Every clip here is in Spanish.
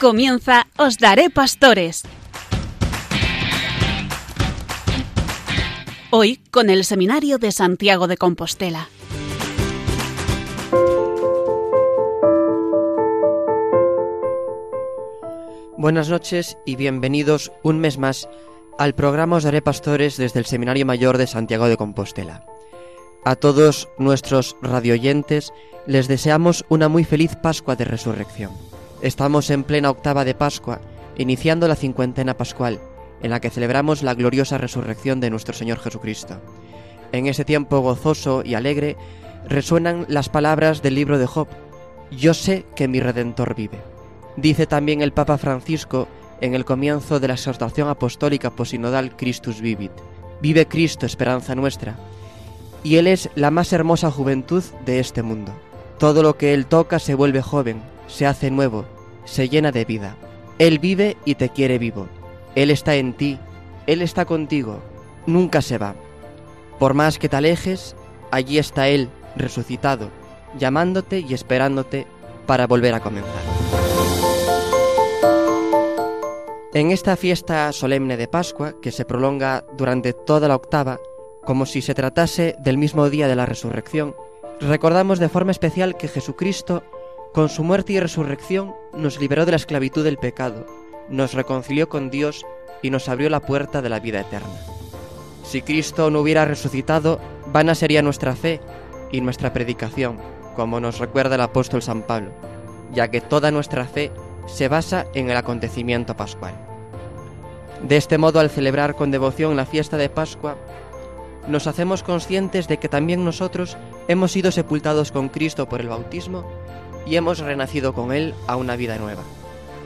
Comienza Os Daré Pastores. Hoy con el Seminario de Santiago de Compostela. Buenas noches y bienvenidos un mes más al programa Os Daré Pastores desde el Seminario Mayor de Santiago de Compostela. A todos nuestros radioyentes les deseamos una muy feliz Pascua de Resurrección. Estamos en plena octava de Pascua, iniciando la cincuentena pascual, en la que celebramos la gloriosa resurrección de nuestro Señor Jesucristo. En ese tiempo gozoso y alegre resuenan las palabras del libro de Job. Yo sé que mi Redentor vive. Dice también el Papa Francisco en el comienzo de la exhortación apostólica posinodal Christus Vivit. Vive Cristo, esperanza nuestra. Y Él es la más hermosa juventud de este mundo. Todo lo que Él toca se vuelve joven, se hace nuevo, se llena de vida. Él vive y te quiere vivo. Él está en ti, Él está contigo, nunca se va. Por más que te alejes, allí está Él, resucitado, llamándote y esperándote para volver a comenzar. En esta fiesta solemne de Pascua, que se prolonga durante toda la octava, como si se tratase del mismo día de la resurrección, recordamos de forma especial que Jesucristo con su muerte y resurrección nos liberó de la esclavitud del pecado, nos reconcilió con Dios y nos abrió la puerta de la vida eterna. Si Cristo no hubiera resucitado, vana sería nuestra fe y nuestra predicación, como nos recuerda el apóstol San Pablo, ya que toda nuestra fe se basa en el acontecimiento pascual. De este modo, al celebrar con devoción la fiesta de Pascua, nos hacemos conscientes de que también nosotros hemos sido sepultados con Cristo por el bautismo y hemos renacido con Él a una vida nueva.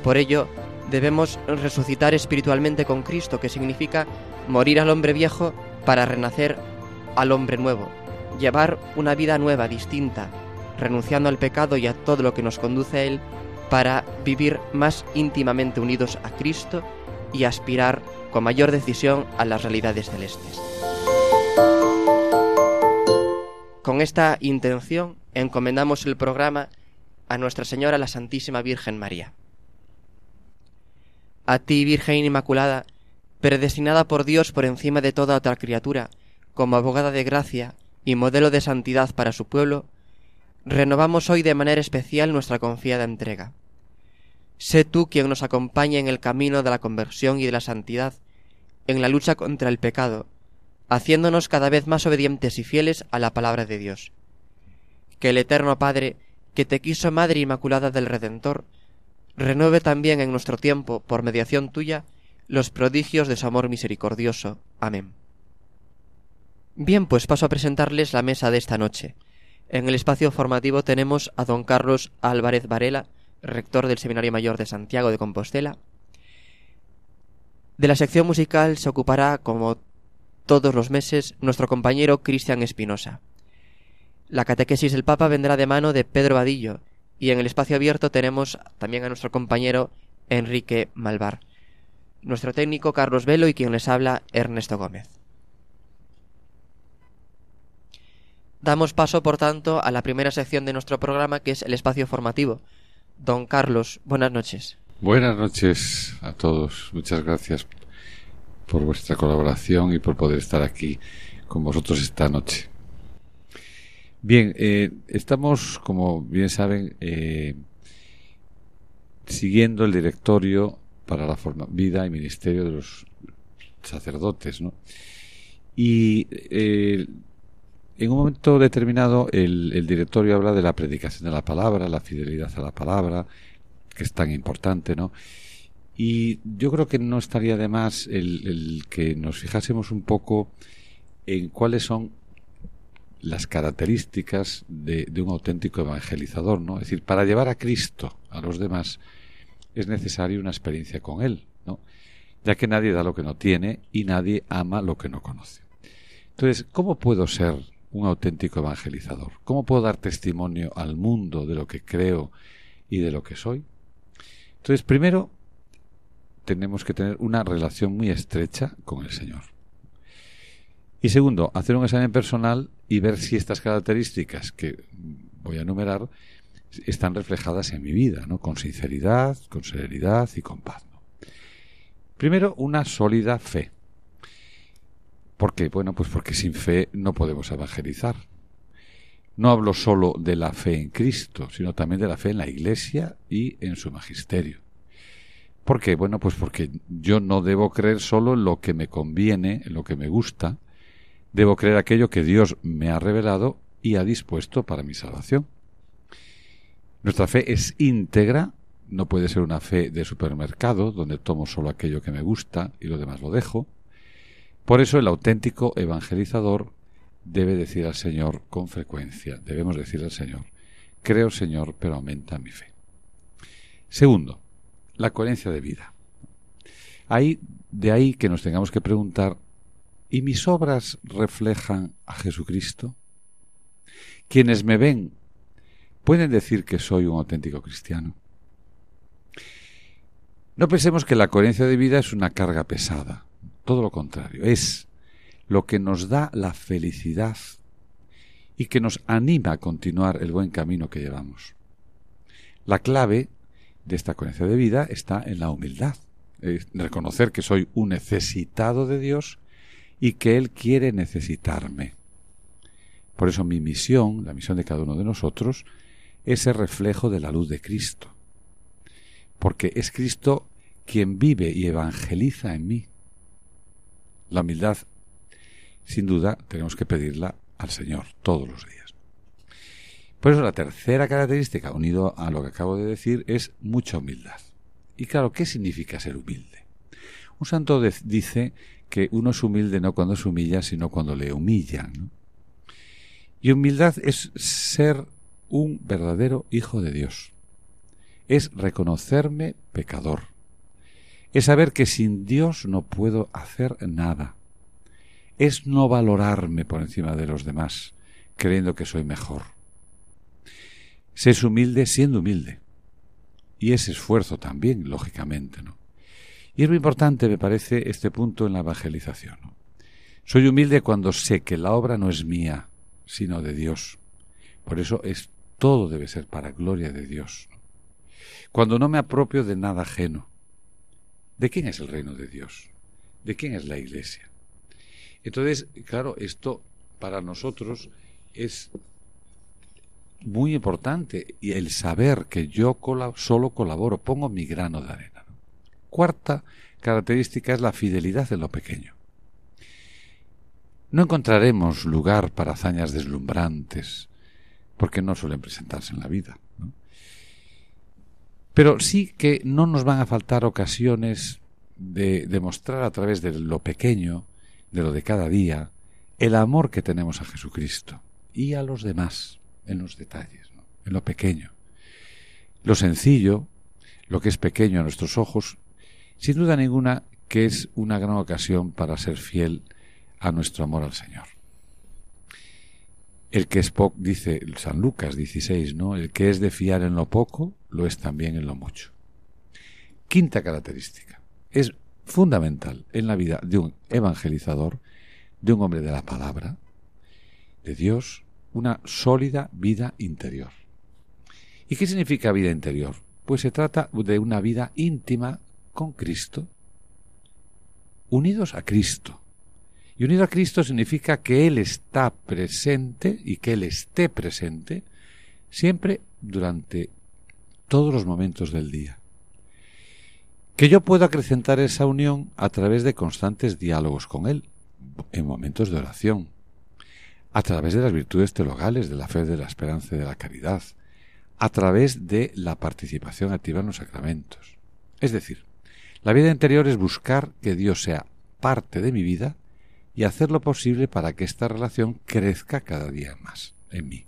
Por ello, debemos resucitar espiritualmente con Cristo, que significa morir al hombre viejo para renacer al hombre nuevo, llevar una vida nueva, distinta, renunciando al pecado y a todo lo que nos conduce a Él, para vivir más íntimamente unidos a Cristo y aspirar con mayor decisión a las realidades celestes. Con esta intención encomendamos el programa a Nuestra Señora la Santísima Virgen María. A ti, Virgen Inmaculada, predestinada por Dios por encima de toda otra criatura, como abogada de gracia y modelo de santidad para su pueblo, renovamos hoy de manera especial nuestra confiada entrega. Sé tú quien nos acompañe en el camino de la conversión y de la santidad, en la lucha contra el pecado, haciéndonos cada vez más obedientes y fieles a la palabra de Dios. Que el Eterno Padre que te quiso Madre Inmaculada del Redentor, renueve también en nuestro tiempo, por mediación tuya, los prodigios de su amor misericordioso. Amén. Bien, pues paso a presentarles la mesa de esta noche. En el espacio formativo tenemos a don Carlos Álvarez Varela, rector del Seminario Mayor de Santiago de Compostela. De la sección musical se ocupará, como todos los meses, nuestro compañero Cristian Espinosa. La catequesis del Papa vendrá de mano de Pedro Vadillo y en el espacio abierto tenemos también a nuestro compañero Enrique Malvar, nuestro técnico Carlos Velo y quien les habla Ernesto Gómez. Damos paso, por tanto, a la primera sección de nuestro programa, que es el espacio formativo. Don Carlos, buenas noches. Buenas noches a todos. Muchas gracias por vuestra colaboración y por poder estar aquí con vosotros esta noche. Bien, eh, estamos, como bien saben, eh, siguiendo el directorio para la forma, vida y ministerio de los sacerdotes, ¿no? Y eh, en un momento determinado el, directorio habla de la predicación de la palabra, la fidelidad a la palabra, que es tan importante, ¿no? Y yo creo que no estaría de más el que nos fijásemos un poco en cuáles son las características de, un auténtico evangelizador, ¿no? Es decir, para llevar a Cristo a los demás es necesaria una experiencia con Él, ¿no? Ya que nadie da lo que no tiene y nadie ama lo que no conoce. Entonces, ¿cómo puedo ser un auténtico evangelizador? ¿Cómo puedo dar testimonio al mundo de lo que creo y de lo que soy? Entonces, primero, tenemos que tener una relación muy estrecha con el Señor. Y segundo, hacer un examen personal y ver si estas características que voy a enumerar están reflejadas en mi vida, ¿no? Con sinceridad, con serenidad y con paz. Primero, una sólida fe. ¿Por qué? Bueno, pues porque sin fe no podemos evangelizar. No hablo solo de la fe en Cristo, sino también de la fe en la Iglesia y en su magisterio. ¿Por qué? Bueno, pues porque yo no debo creer solo en lo que me conviene, en lo que me gusta, debo creer aquello que Dios me ha revelado y ha dispuesto para mi salvación. Nuestra fe es íntegra, no puede ser una fe de supermercado, donde tomo solo aquello que me gusta y lo demás lo dejo. Por eso el auténtico evangelizador debe decir al Señor con frecuencia, debemos decir al Señor, creo Señor, pero aumenta mi fe. Segundo, la coherencia de vida. Ahí, de ahí que nos tengamos que preguntar, ¿y mis obras reflejan a Jesucristo? Quienes me ven, ¿pueden decir que soy un auténtico cristiano? No pensemos que la coherencia de vida es una carga pesada, todo lo contrario, es lo que nos da la felicidad y que nos anima a continuar el buen camino que llevamos. La clave de esta coherencia de vida está en la humildad, es reconocer que soy un necesitado de Dios y que Él quiere necesitarme. Por eso mi misión, la misión de cada uno de nosotros, es el reflejo de la luz de Cristo. Porque es Cristo quien vive y evangeliza en mí. La humildad sin duda tenemos que pedirla al Señor todos los días. Por eso la tercera característica, unido a lo que acabo de decir, es mucha humildad. Y claro, ¿qué significa ser humilde? Un santo dice que uno es humilde no cuando se humilla, sino cuando le humillan. Y humildad es ser un verdadero hijo de Dios. Es reconocerme pecador. Es saber que sin Dios no puedo hacer nada es no valorarme por encima de los demás, creyendo que soy mejor. Se es humilde siendo humilde. Y es esfuerzo también, lógicamente, ¿no? Y es muy importante, me parece, este punto en la evangelización. Soy humilde cuando sé que la obra no es mía, sino de Dios. Por eso es todo debe ser para gloria de Dios. Cuando no me apropio de nada ajeno. ¿De quién es el reino de Dios? ¿De quién es la iglesia? Entonces, claro, esto para nosotros es muy importante y el saber que yo solo colaboro, pongo mi grano de arena. Cuarta característica es la fidelidad en lo pequeño. No encontraremos lugar para hazañas deslumbrantes, porque no suelen presentarse en la vida. Pero sí que no nos van a faltar ocasiones de demostrar a través de lo pequeño de lo de cada día, el amor que tenemos a Jesucristo y a los demás, en los detalles, en lo pequeño. Lo sencillo, lo que es pequeño a nuestros ojos, sin duda ninguna que es una gran ocasión para ser fiel a nuestro amor al Señor. El que es poco, dice San Lucas 16, ¿no? El que es de fiar en lo poco, lo es también en lo mucho. Quinta característica. Es fundamental en la vida de un evangelizador, de un hombre de la palabra, de Dios, una sólida vida interior. ¿Y qué significa vida interior? Pues se trata de una vida íntima con Cristo, unidos a Cristo. Y unido a Cristo significa que Él está presente y que Él esté presente siempre durante todos los momentos del día que yo puedo acrecentar esa unión a través de constantes diálogos con Él, en momentos de oración, a través de las virtudes teologales, de la fe, de la esperanza y de la caridad, a través de la participación activa en los sacramentos. Es decir, la vida interior es buscar que Dios sea parte de mi vida y hacer lo posible para que esta relación crezca cada día más en mí.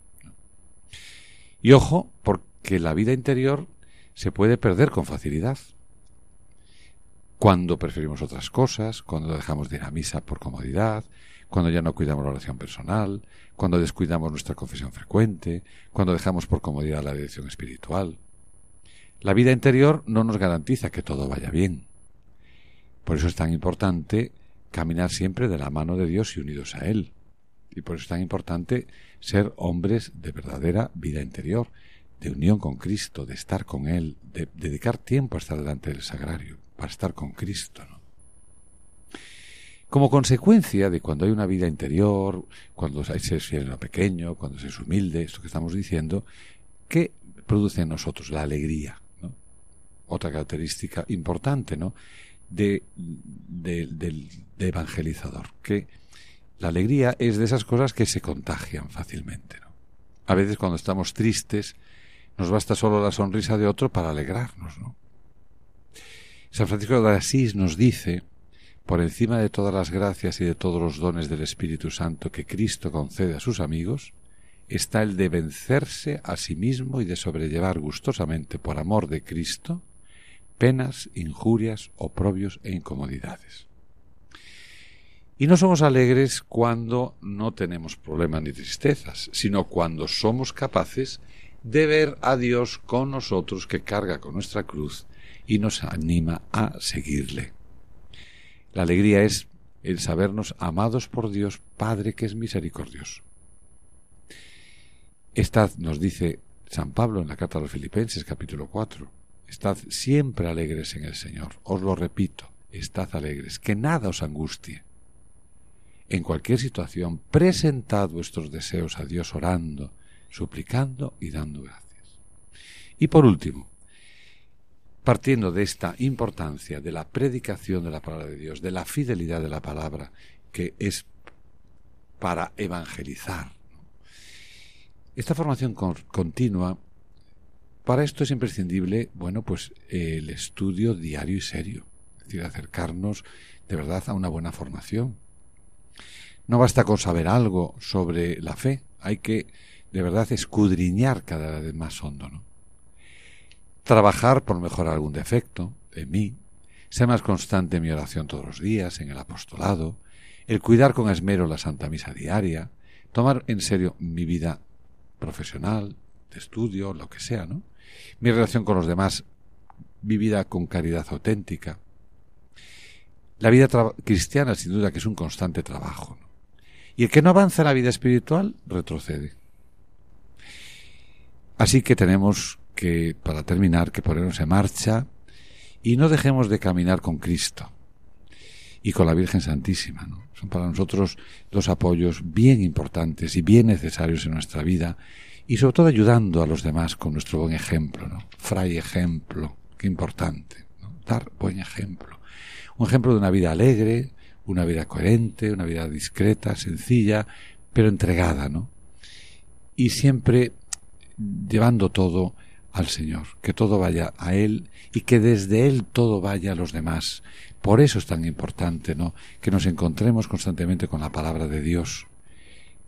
Y ojo, porque la vida interior se puede perder con facilidad cuando preferimos otras cosas, cuando dejamos de ir a misa por comodidad, cuando ya no cuidamos la oración personal, cuando descuidamos nuestra confesión frecuente, cuando dejamos por comodidad la dirección espiritual. La vida interior no nos garantiza que todo vaya bien. Por eso es tan importante caminar siempre de la mano de Dios y unidos a Él. Y por eso es tan importante ser hombres de verdadera vida interior, de unión con Cristo, de estar con Él, de dedicar tiempo a estar delante del sagrario, para estar con Cristo. Como consecuencia de cuando hay una vida interior, cuando se es fiel pequeño, cuando se es humilde, esto que estamos diciendo, ¿qué produce en nosotros? La alegría. Otra característica importante ¿no? de, del evangelizador, que la alegría es de esas cosas que se contagian fácilmente. A veces cuando estamos tristes, nos basta solo la sonrisa de otro para alegrarnos. ¿no? San Francisco de Asís nos dice por encima de todas las gracias y de todos los dones del Espíritu Santo que Cristo concede a sus amigos, está el de vencerse a sí mismo y de sobrellevar gustosamente por amor de Cristo penas, injurias, oprobios e incomodidades. Y no somos alegres cuando no tenemos problemas ni tristezas, sino cuando somos capaces de ver a Dios con nosotros que carga con nuestra cruz y nos anima a seguirle. La alegría es el sabernos amados por Dios Padre que es misericordioso. Estad, nos dice San Pablo en la carta a los Filipenses capítulo 4, estad siempre alegres en el Señor. Os lo repito, estad alegres, que nada os angustie. En cualquier situación, presentad vuestros deseos a Dios orando, suplicando y dando gracias. Y por último, partiendo de esta importancia de la predicación de la palabra de Dios, de la fidelidad de la palabra, que es para evangelizar. Esta formación continua, para esto es imprescindible, bueno, pues el estudio diario y serio, es decir, acercarnos de verdad a una buena formación. No basta con saber algo sobre la fe, hay que de verdad escudriñar cada vez más hondo, ¿no? trabajar por mejorar algún defecto en mí, ser más constante en mi oración todos los días, en el apostolado, el cuidar con esmero la Santa Misa diaria, tomar en serio mi vida profesional, de estudio, lo que sea, ¿no? Mi relación con los demás, mi vida con caridad auténtica. La vida cristiana, sin duda, que es un constante trabajo. Y el que no avanza en la vida espiritual, retrocede. Así que tenemos que, para terminar, que ponernos en marcha y no dejemos de caminar con Cristo y con la Virgen Santísima. Son para nosotros dos apoyos bien importantes y bien necesarios en nuestra vida y sobre todo ayudando a los demás con nuestro buen ejemplo, ¿no? Fray ejemplo, qué importante, ¿no? dar buen ejemplo. Un ejemplo de una vida alegre, una vida coherente, una vida discreta, sencilla, pero entregada, ¿no? Y siempre llevando todo al Señor, que todo vaya a Él y que desde Él todo vaya a los demás. Por eso es tan importante, ¿no? Que nos encontremos constantemente con la palabra de Dios,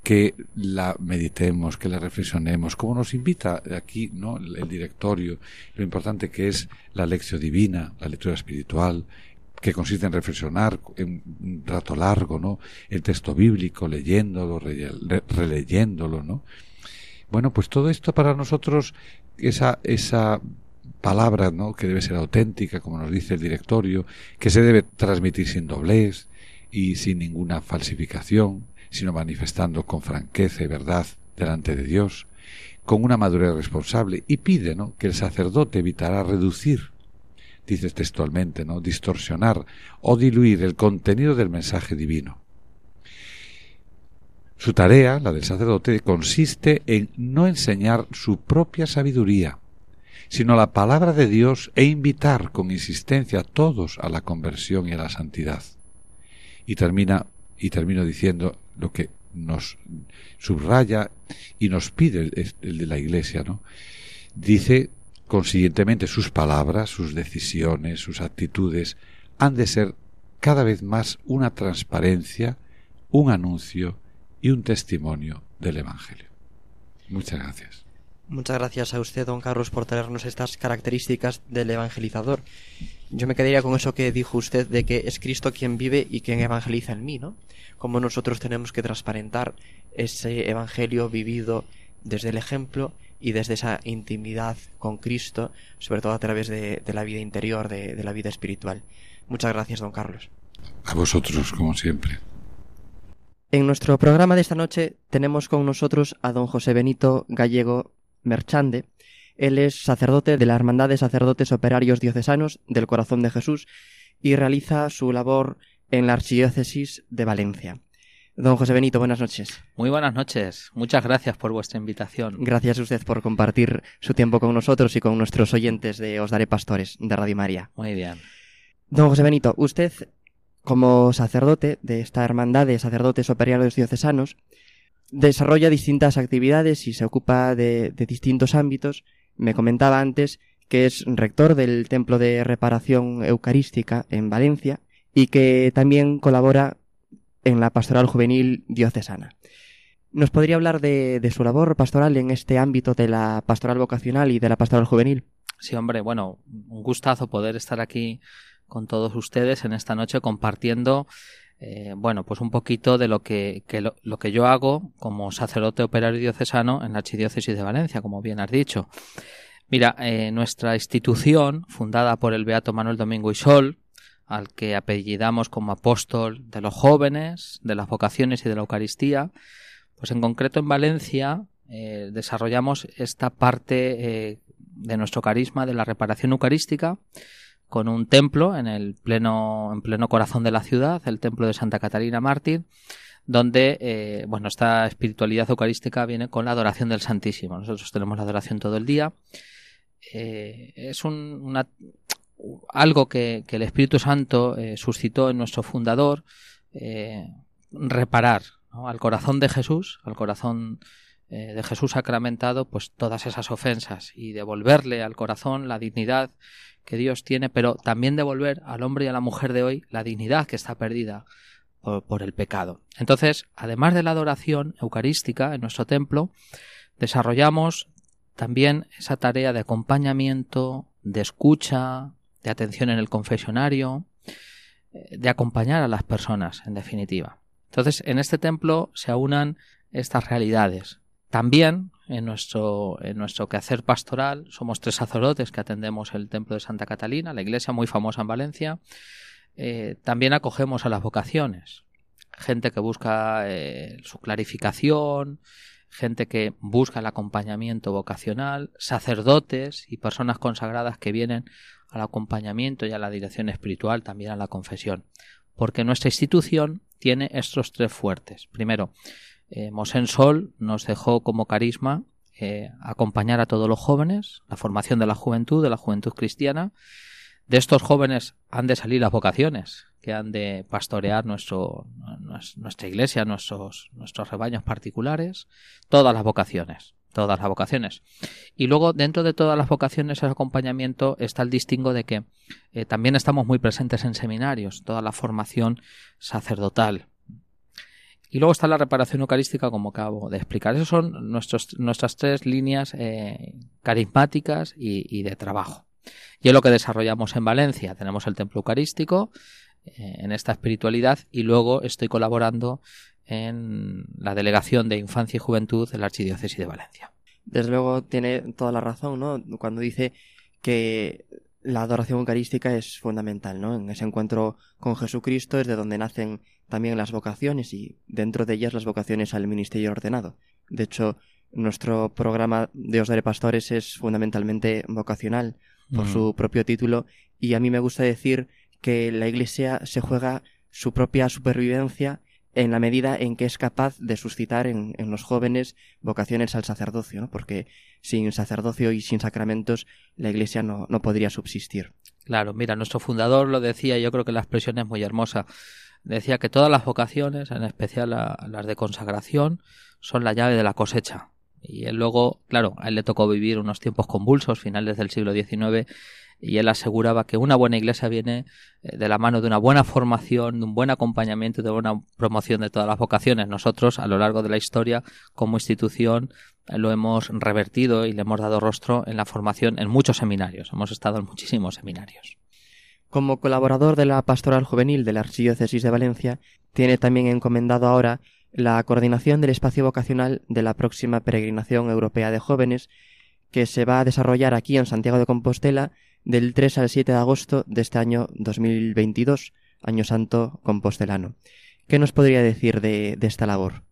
que la meditemos, que la reflexionemos, como nos invita aquí, ¿no? El directorio, lo importante que es la lección divina, la lectura espiritual, que consiste en reflexionar en un rato largo, ¿no? El texto bíblico, leyéndolo, releyéndolo, ¿no? Bueno, pues todo esto para nosotros esa, esa palabra ¿no? que debe ser auténtica, como nos dice el directorio, que se debe transmitir sin doblez y sin ninguna falsificación, sino manifestando con franqueza y verdad delante de Dios, con una madurez responsable, y pide que el sacerdote evitará reducir, dice textualmente, ¿no? distorsionar o diluir el contenido del mensaje divino. Su tarea, la del sacerdote, consiste en no enseñar su propia sabiduría, sino la palabra de Dios e invitar con insistencia a todos a la conversión y a la santidad. Y termina y termino diciendo lo que nos subraya y nos pide el, de la Iglesia, ¿no? Dice consiguientemente sus palabras, sus decisiones, sus actitudes han de ser cada vez más una transparencia, un anuncio y un testimonio del Evangelio. Muchas gracias. Muchas gracias a usted, don Carlos, por traernos estas características del evangelizador. Yo me quedaría con eso que dijo usted de que es Cristo quien vive y quien evangeliza en mí, ¿no? Como nosotros tenemos que transparentar ese evangelio vivido desde el ejemplo y desde esa intimidad con Cristo, sobre todo a través de, la vida interior, de la vida espiritual. Muchas gracias, don Carlos. A vosotros, como siempre. En nuestro programa de esta noche tenemos con nosotros a don José Benito Gallego Merchande. Él es sacerdote de la Hermandad de Sacerdotes Operarios Diocesanos del Corazón de Jesús y realiza su labor en la Archidiócesis de Valencia. Don José Benito, buenas noches. Muy buenas noches. Muchas gracias por vuestra invitación. Gracias a usted por compartir su tiempo con nosotros y con nuestros oyentes de Os Daré Pastores de Radio María. Muy bien. Don José Benito, usted, como sacerdote de esta hermandad de sacerdotes operarios diocesanos, desarrolla distintas actividades y se ocupa de, de distintos ámbitos. Me comentaba antes que es rector del Templo de Reparación Eucarística en Valencia y que también colabora en la pastoral juvenil diocesana. ¿Nos podría hablar de, su labor pastoral en este ámbito de la pastoral vocacional y de la pastoral juvenil? Sí, hombre, bueno, un gustazo poder estar aquí con todos ustedes en esta noche compartiendo, eh, bueno, pues un poquito de lo que, lo, que yo hago como sacerdote operario diocesano en la Archidiócesis de Valencia, como bien has dicho. Mira, eh, nuestra institución, fundada por el Beato Manuel Domingo y Sol, al que apellidamos como apóstol de los jóvenes, de las vocaciones y de la Eucaristía, pues en concreto en Valencia eh, desarrollamos esta parte de nuestro carisma de la reparación eucarística con un templo en el pleno, en pleno corazón de la ciudad, el templo de Santa Catalina Mártir, donde eh, bueno, esta espiritualidad eucarística viene con la adoración del Santísimo. Nosotros tenemos la adoración todo el día. es un, algo que, el Espíritu Santo eh, suscitó en nuestro fundador, eh, reparar al corazón de Jesús, al corazón eh, de Jesús sacramentado, pues todas esas ofensas y devolverle al corazón la dignidad que Dios tiene, pero también devolver al hombre y a la mujer de hoy la dignidad que está perdida por, el pecado. Entonces, además de la adoración eucarística en nuestro templo, desarrollamos también esa tarea de acompañamiento, de escucha, de atención en el confesionario, eh, de acompañar a las personas, en definitiva. Entonces, en este templo se aunan estas realidades. También en nuestro, en nuestro quehacer pastoral somos tres sacerdotes que atendemos el templo de Santa Catalina, la iglesia muy famosa en Valencia. Eh, también acogemos a las vocaciones, gente que busca eh, su clarificación, gente que busca el acompañamiento vocacional, sacerdotes y personas consagradas que vienen al acompañamiento y a la dirección espiritual, también a la confesión. Porque nuestra institución tiene estos tres fuertes. Primero, eh, Mosén Sol nos dejó como carisma eh, acompañar a todos los jóvenes, la formación de la juventud, de la juventud cristiana. De estos jóvenes han de salir las vocaciones, que han de pastorear nuestra iglesia, nuestros, nuestros rebaños particulares, todas las vocaciones todas las vocaciones. Y luego, dentro de todas las vocaciones, el acompañamiento está el distingo de que eh, también estamos muy presentes en seminarios, toda la formación sacerdotal. Y luego está la reparación eucarística, como acabo de explicar. Esas son nuestros, nuestras tres líneas eh, carismáticas y, de trabajo. Y es lo que desarrollamos en Valencia. Tenemos el templo eucarístico eh, en esta espiritualidad y luego estoy colaborando en la Delegación de Infancia y Juventud de la Archidiócesis de Valencia. Desde luego tiene toda la razón, ¿no? Cuando dice que la adoración eucarística es fundamental, ¿no? En ese encuentro con Jesucristo es de donde nacen también las vocaciones y dentro de ellas las vocaciones al ministerio ordenado. De hecho, nuestro programa de Os Pastores es fundamentalmente vocacional por su propio título y a mí me gusta decir que la Iglesia se juega su propia supervivencia en la medida en que es capaz de suscitar en, los jóvenes vocaciones al sacerdocio, ¿no? porque sin sacerdocio y sin sacramentos la Iglesia no, no podría subsistir. Claro, mira, nuestro fundador lo decía, yo creo que la expresión es muy hermosa. Decía que todas las vocaciones, en especial las de consagración, son la llave de la cosecha. Y él luego, claro, a él le tocó vivir unos tiempos convulsos, finales del siglo XIX, y él aseguraba que una buena iglesia viene eh, de la mano de una buena formación, de un buen acompañamiento, de buena promoción de todas las vocaciones. Nosotros, a lo largo de la historia, como institución, eh, lo hemos revertido y le hemos dado rostro en la formación en muchos seminarios. Hemos estado en muchísimos seminarios. Como colaborador de la Pastoral Juvenil de la Archidiócesis de Valencia, tiene también encomendado ahora la coordinación del espacio vocacional de la próxima peregrinación europea de jóvenes que se va a desarrollar aquí en Santiago de Compostela del 3 al 7 de agosto de este año 2022, Año Santo Compostelano. ¿Qué nos podría decir de, esta labor?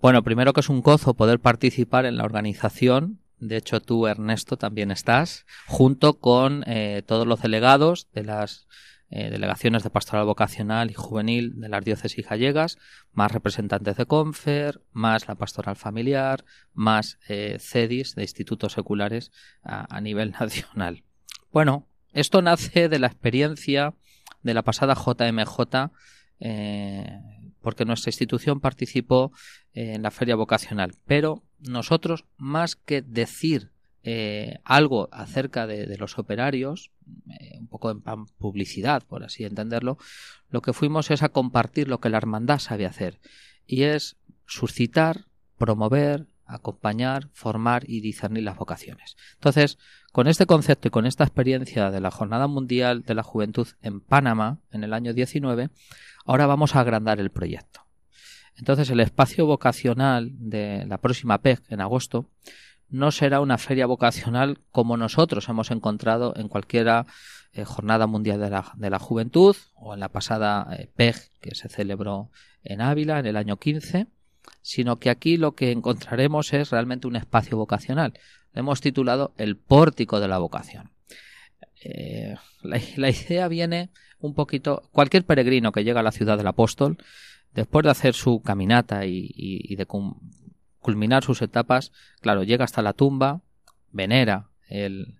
Bueno, primero que es un gozo poder participar en la organización De hecho, tú, Ernesto, también estás, junto con eh, todos los delegados de las eh, delegaciones de pastoral vocacional y juvenil de las diócesis gallegas, más representantes de Confer, más la pastoral familiar, más eh, CEDIS de institutos seculares a, nivel nacional. Bueno, esto nace de la experiencia de la pasada JMJ, eh, porque nuestra institución participó en la feria vocacional. Pero nosotros, más que decir eh, algo acerca de, los operarios, eh, un poco en publicidad, por así entenderlo, lo que fuimos es a compartir lo que la hermandad sabe hacer, y es suscitar, promover, acompañar, formar y discernir las vocaciones. Entonces, con este concepto y con esta experiencia de la Jornada Mundial de la Juventud en Panamá, en el año 19, ahora vamos a agrandar el proyecto. Entonces, el espacio vocacional de la próxima PEG en agosto no será una feria vocacional como nosotros hemos encontrado en cualquiera eh, Jornada Mundial de la, de la, Juventud o en la pasada eh, PEG que se celebró en Ávila en el año 15, sino que aquí lo que encontraremos es realmente un espacio vocacional. hemos titulado El pórtico de la vocación. Eh, la, idea viene un poquito, cualquier peregrino que llega a la ciudad del apóstol, después de hacer su caminata y, y de culminar sus etapas, claro, llega hasta la tumba, venera el,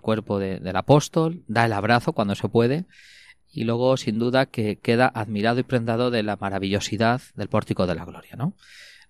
cuerpo del apóstol, da el abrazo cuando se puede, y luego, sin duda, que queda admirado y prendado de la maravillosidad del pórtico de la gloria, ¿no?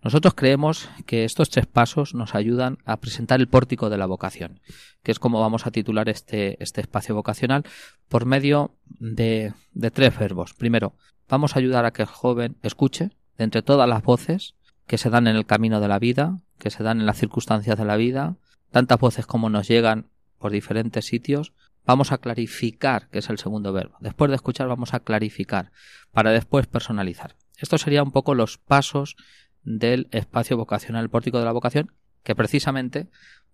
Nosotros creemos que estos tres pasos nos ayudan a presentar el pórtico de la vocación, que es como vamos a titular este, este espacio vocacional, por medio de, de tres verbos. Primero, vamos a ayudar a que el joven escuche, de entre todas las voces, que se dan en el camino de la vida, que se dan en las circunstancias de la vida, tantas voces como nos llegan por diferentes sitios, vamos a clarificar, que es el segundo verbo. Después de escuchar vamos a clarificar, para después personalizar. Estos serían un poco los pasos del espacio vocacional, el pórtico de la vocación, que precisamente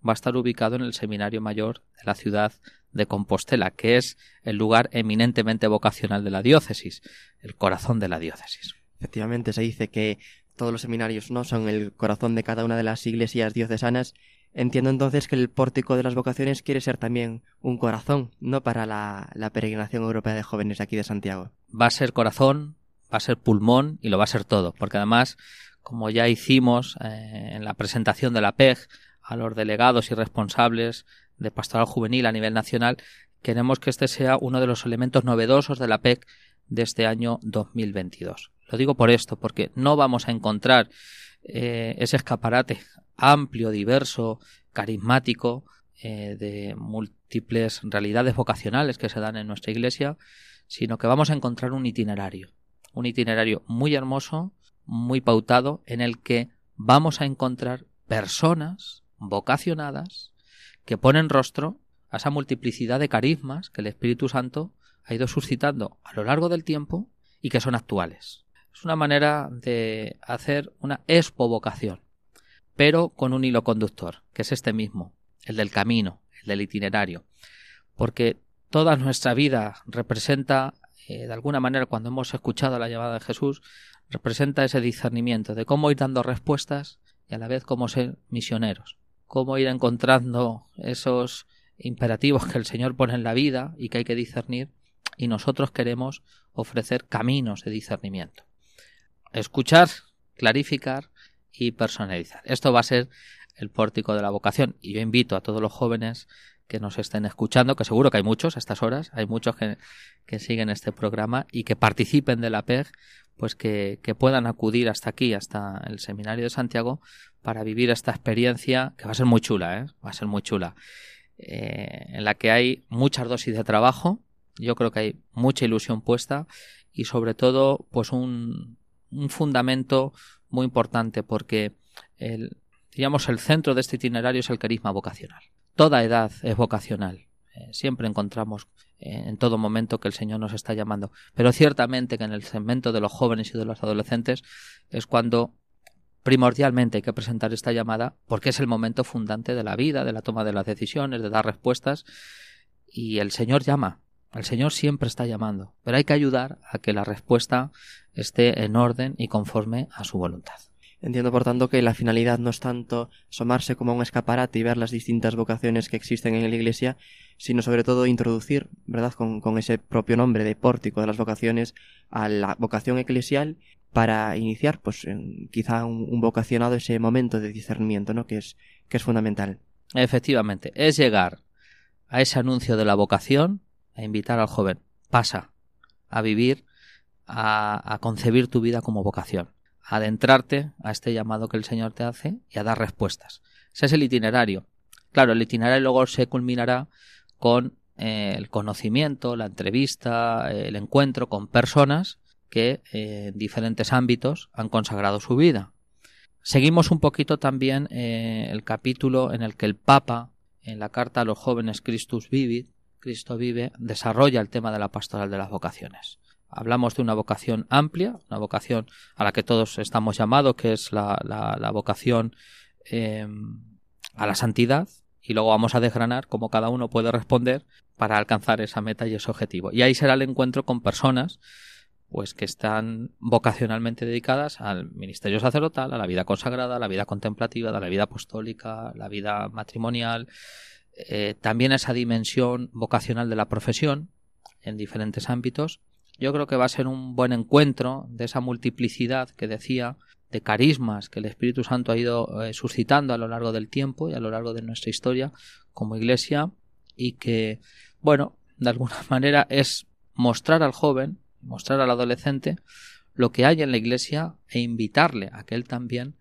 va a estar ubicado en el Seminario Mayor de la ciudad de Compostela, que es el lugar eminentemente vocacional de la diócesis, el corazón de la diócesis. Efectivamente, se dice que todos los seminarios no son el corazón de cada una de las iglesias diocesanas, entiendo entonces que el pórtico de las vocaciones quiere ser también un corazón, no para la, peregrinación europea de jóvenes aquí de Santiago. Va a ser corazón, va a ser pulmón y lo va a ser todo, porque además, como ya hicimos eh, en la presentación de la PEG a los delegados y responsables de pastoral juvenil a nivel nacional, queremos que este sea uno de los elementos novedosos de la PEG de este año 2022. Lo digo por esto, porque no vamos a encontrar eh, ese escaparate amplio, diverso, carismático, eh, de múltiples realidades vocacionales que se dan en nuestra iglesia, sino que vamos a encontrar un itinerario, un itinerario muy hermoso, muy pautado, en el que vamos a encontrar personas vocacionadas que ponen rostro a esa multiplicidad de carismas que el Espíritu Santo ha ido suscitando a lo largo del tiempo y que son actuales. Es una manera de hacer una expovocación, pero con un hilo conductor, que es este mismo, el del camino, el del itinerario. Porque toda nuestra vida representa, eh, de alguna manera, cuando hemos escuchado la llamada de Jesús, representa ese discernimiento de cómo ir dando respuestas y a la vez cómo ser misioneros, cómo ir encontrando esos imperativos que el Señor pone en la vida y que hay que discernir, y nosotros queremos ofrecer caminos de discernimiento escuchar, clarificar y personalizar. Esto va a ser el pórtico de la vocación y yo invito a todos los jóvenes que nos estén escuchando, que seguro que hay muchos a estas horas, hay muchos que, siguen este programa y que participen de la PEG, pues que, puedan acudir hasta aquí, hasta el Seminario de Santiago, para vivir esta experiencia que va a ser muy chula, ¿eh? va a ser muy chula, eh, en la que hay muchas dosis de trabajo, yo creo que hay mucha ilusión puesta y sobre todo pues un, un fundamento muy importante porque el, digamos, el centro de este itinerario es el carisma vocacional. Toda edad es vocacional. Eh, siempre encontramos eh, en todo momento que el Señor nos está llamando. Pero ciertamente que en el segmento de los jóvenes y de los adolescentes es cuando primordialmente hay que presentar esta llamada porque es el momento fundante de la vida, de la toma de las decisiones, de dar respuestas. Y el Señor llama. El Señor siempre está llamando. Pero hay que ayudar a que la respuesta esté en orden y conforme a su voluntad. Entiendo, por tanto, que la finalidad no es tanto asomarse como a un escaparate y ver las distintas vocaciones que existen en la Iglesia, sino sobre todo introducir, ¿verdad?, con, con ese propio nombre de pórtico de las vocaciones a la vocación eclesial para iniciar, pues, en, quizá un, un, vocacionado ese momento de discernimiento, ¿no?, que es, que es fundamental. Efectivamente, es llegar a ese anuncio de la vocación, a invitar al joven, pasa a vivir, a, a concebir tu vida como vocación adentrarte a este llamado que el Señor te hace y a dar respuestas. Ese es el itinerario. Claro, el itinerario luego se culminará con eh, el conocimiento, la entrevista, el encuentro con personas que eh, en diferentes ámbitos han consagrado su vida. Seguimos un poquito también eh, el capítulo en el que el Papa, en la carta a los jóvenes Christus Vivit, Cristo vive, desarrolla el tema de la pastoral de las vocaciones. Hablamos de una vocación amplia, una vocación a la que todos estamos llamados, que es la, la, la vocación eh, a la santidad, y luego vamos a desgranar cómo cada uno puede responder para alcanzar esa meta y ese objetivo. Y ahí será el encuentro con personas pues que están vocacionalmente dedicadas al ministerio sacerdotal, a la vida consagrada, a la vida contemplativa, a la vida apostólica, la vida matrimonial, eh, también esa dimensión vocacional de la profesión en diferentes ámbitos. Yo creo que va a ser un buen encuentro de esa multiplicidad que decía de carismas que el Espíritu Santo ha ido eh, suscitando a lo largo del tiempo y a lo largo de nuestra historia como iglesia y que, bueno, de alguna manera es mostrar al joven, mostrar al adolescente lo que hay en la iglesia e invitarle a que él también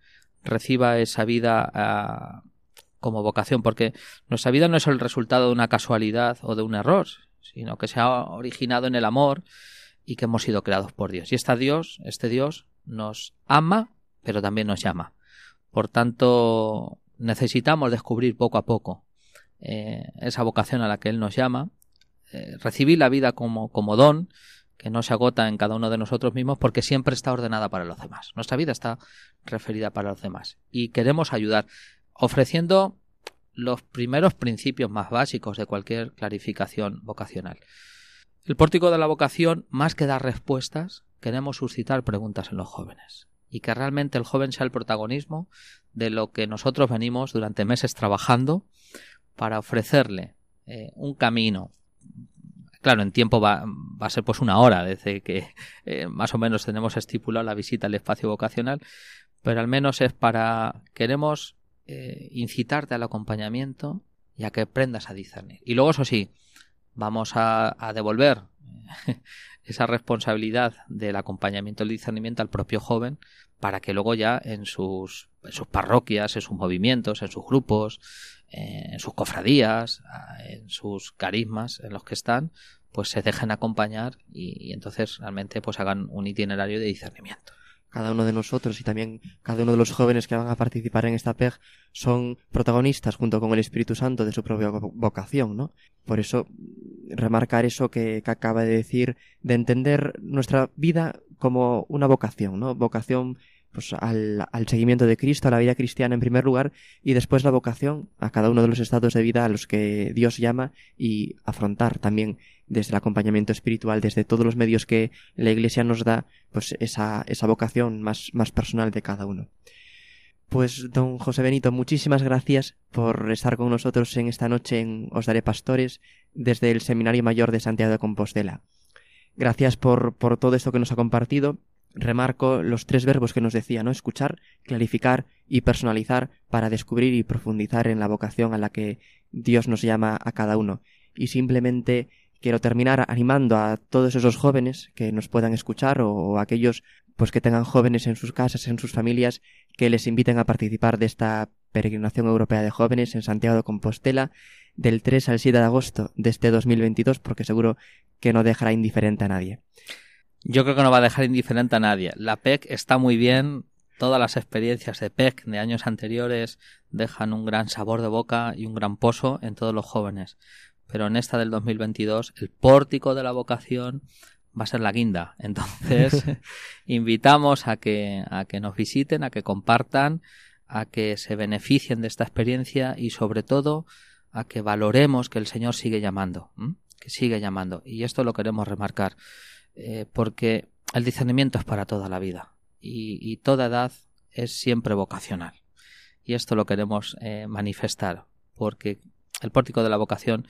reciba esa vida uh, como vocación, porque nuestra vida no es el resultado de una casualidad o de un error, sino que se ha originado en el amor y que hemos sido creados por Dios. Y este Dios, este Dios nos ama, pero también nos llama. Por tanto, necesitamos descubrir poco a poco eh, esa vocación a la que Él nos llama, eh, recibir la vida como, como don, que no se agota en cada uno de nosotros mismos porque siempre está ordenada para los demás. Nuestra vida está referida para los demás. Y queremos ayudar ofreciendo los primeros principios más básicos de cualquier clarificación vocacional. El pórtico de la vocación, más que dar respuestas, queremos suscitar preguntas en los jóvenes y que realmente el joven sea el protagonismo de lo que nosotros venimos durante meses trabajando para ofrecerle eh, un camino. Claro, en tiempo va, va, a ser pues una hora desde que eh, más o menos tenemos estipulado la visita al espacio vocacional, pero al menos es para queremos eh, incitarte al acompañamiento y a que aprendas a discernir. Y luego eso sí, vamos a, devolver esa responsabilidad del acompañamiento y discernimiento al propio joven para que luego ya en sus, parroquias, en sus movimientos, en sus grupos, en sus cofradías, en sus carismas en los que están, pues se dejen acompañar y, y entonces realmente pues hagan un itinerario de discernimiento cada uno de nosotros y también cada uno de los jóvenes que van a participar en esta PEG son protagonistas junto con el Espíritu Santo de su propia vocación, ¿no? Por eso, remarcar eso que, que acaba de decir, de entender nuestra vida como una vocación, ¿no? Vocación pues al, al, seguimiento de Cristo, a la vida cristiana en primer lugar, y después la vocación a cada uno de los estados de vida a los que Dios llama y afrontar también desde el acompañamiento espiritual, desde todos los medios que la Iglesia nos da, pues esa, esa vocación más, más personal de cada uno. Pues, don José Benito, muchísimas gracias por estar con nosotros en esta noche en Os Daré Pastores desde el Seminario Mayor de Santiago de Compostela. Gracias por, por todo esto que nos ha compartido remarco los tres verbos que nos decía, ¿no? Escuchar, clarificar y personalizar para descubrir y profundizar en la vocación a la que Dios nos llama a cada uno. Y simplemente quiero terminar animando a todos esos jóvenes que nos puedan escuchar o, aquellos pues que tengan jóvenes en sus casas, en sus familias, que les inviten a participar de esta peregrinación europea de jóvenes en Santiago de Compostela del 3 al 7 de agosto de este 2022 porque seguro que no dejará indiferente a nadie. Yo creo que no va a dejar indiferente a nadie. La PEC está muy bien. Todas las experiencias de PEC de años anteriores dejan un gran sabor de boca y un gran pozo en todos los jóvenes. Pero en esta del 2022, el pórtico de la vocación va a ser la guinda. Entonces, invitamos a que, a que nos visiten, a que compartan, a que se beneficien de esta experiencia y sobre todo a que valoremos que el Señor sigue llamando, que sigue llamando. Y esto lo queremos remarcar eh, porque el discernimiento es para toda la vida y, toda edad es siempre vocacional. Y esto lo queremos eh, manifestar, porque el pórtico de la vocación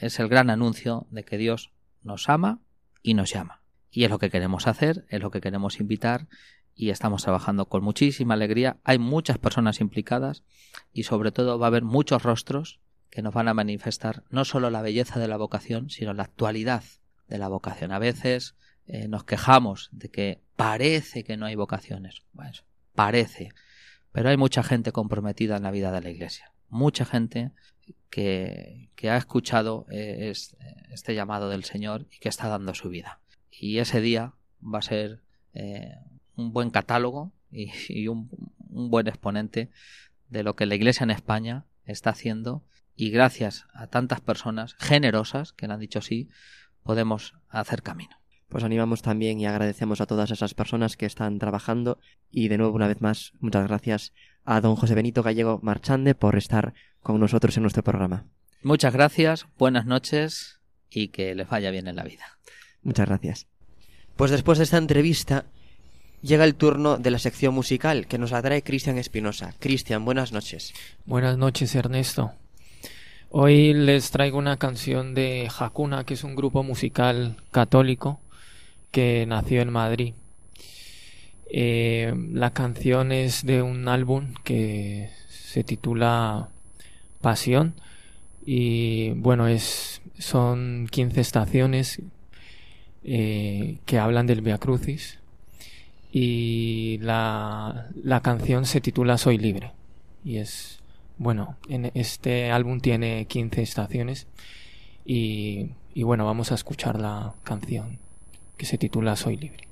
es el gran anuncio de que Dios nos ama y nos llama. Y es lo que queremos hacer, es lo que queremos invitar y estamos trabajando con muchísima alegría. Hay muchas personas implicadas y sobre todo va a haber muchos rostros que nos van a manifestar no solo la belleza de la vocación, sino la actualidad de la vocación. A veces eh, nos quejamos de que parece que no hay vocaciones. Bueno, parece. Pero hay mucha gente comprometida en la vida de la Iglesia. Mucha gente que, que ha escuchado eh, este llamado del Señor y que está dando su vida. Y ese día va a ser eh, un buen catálogo y, un, un buen exponente de lo que la Iglesia en España está haciendo y gracias a tantas personas generosas que han dicho sí, podemos hacer camino. Pues animamos también y agradecemos a todas esas personas que están trabajando y de nuevo una vez más muchas gracias a don José Benito Gallego Marchande por estar con nosotros en nuestro programa. Muchas gracias, buenas noches y que les vaya bien en la vida. Muchas gracias. Pues después de esta entrevista llega el turno de la sección musical que nos la trae Cristian Espinosa. Cristian, buenas noches. Buenas noches, Ernesto. Hoy les traigo una canción de Hakuna, que es un grupo musical católico que nació en Madrid. Eh, la canción es de un álbum que se titula Pasión y bueno, es, son 15 estaciones eh, que hablan del Via Crucis y la, la canción se titula Soy libre y es bueno, en este álbum tiene 15 estaciones y bueno, vamos a escuchar la canción que se titula Soy libre.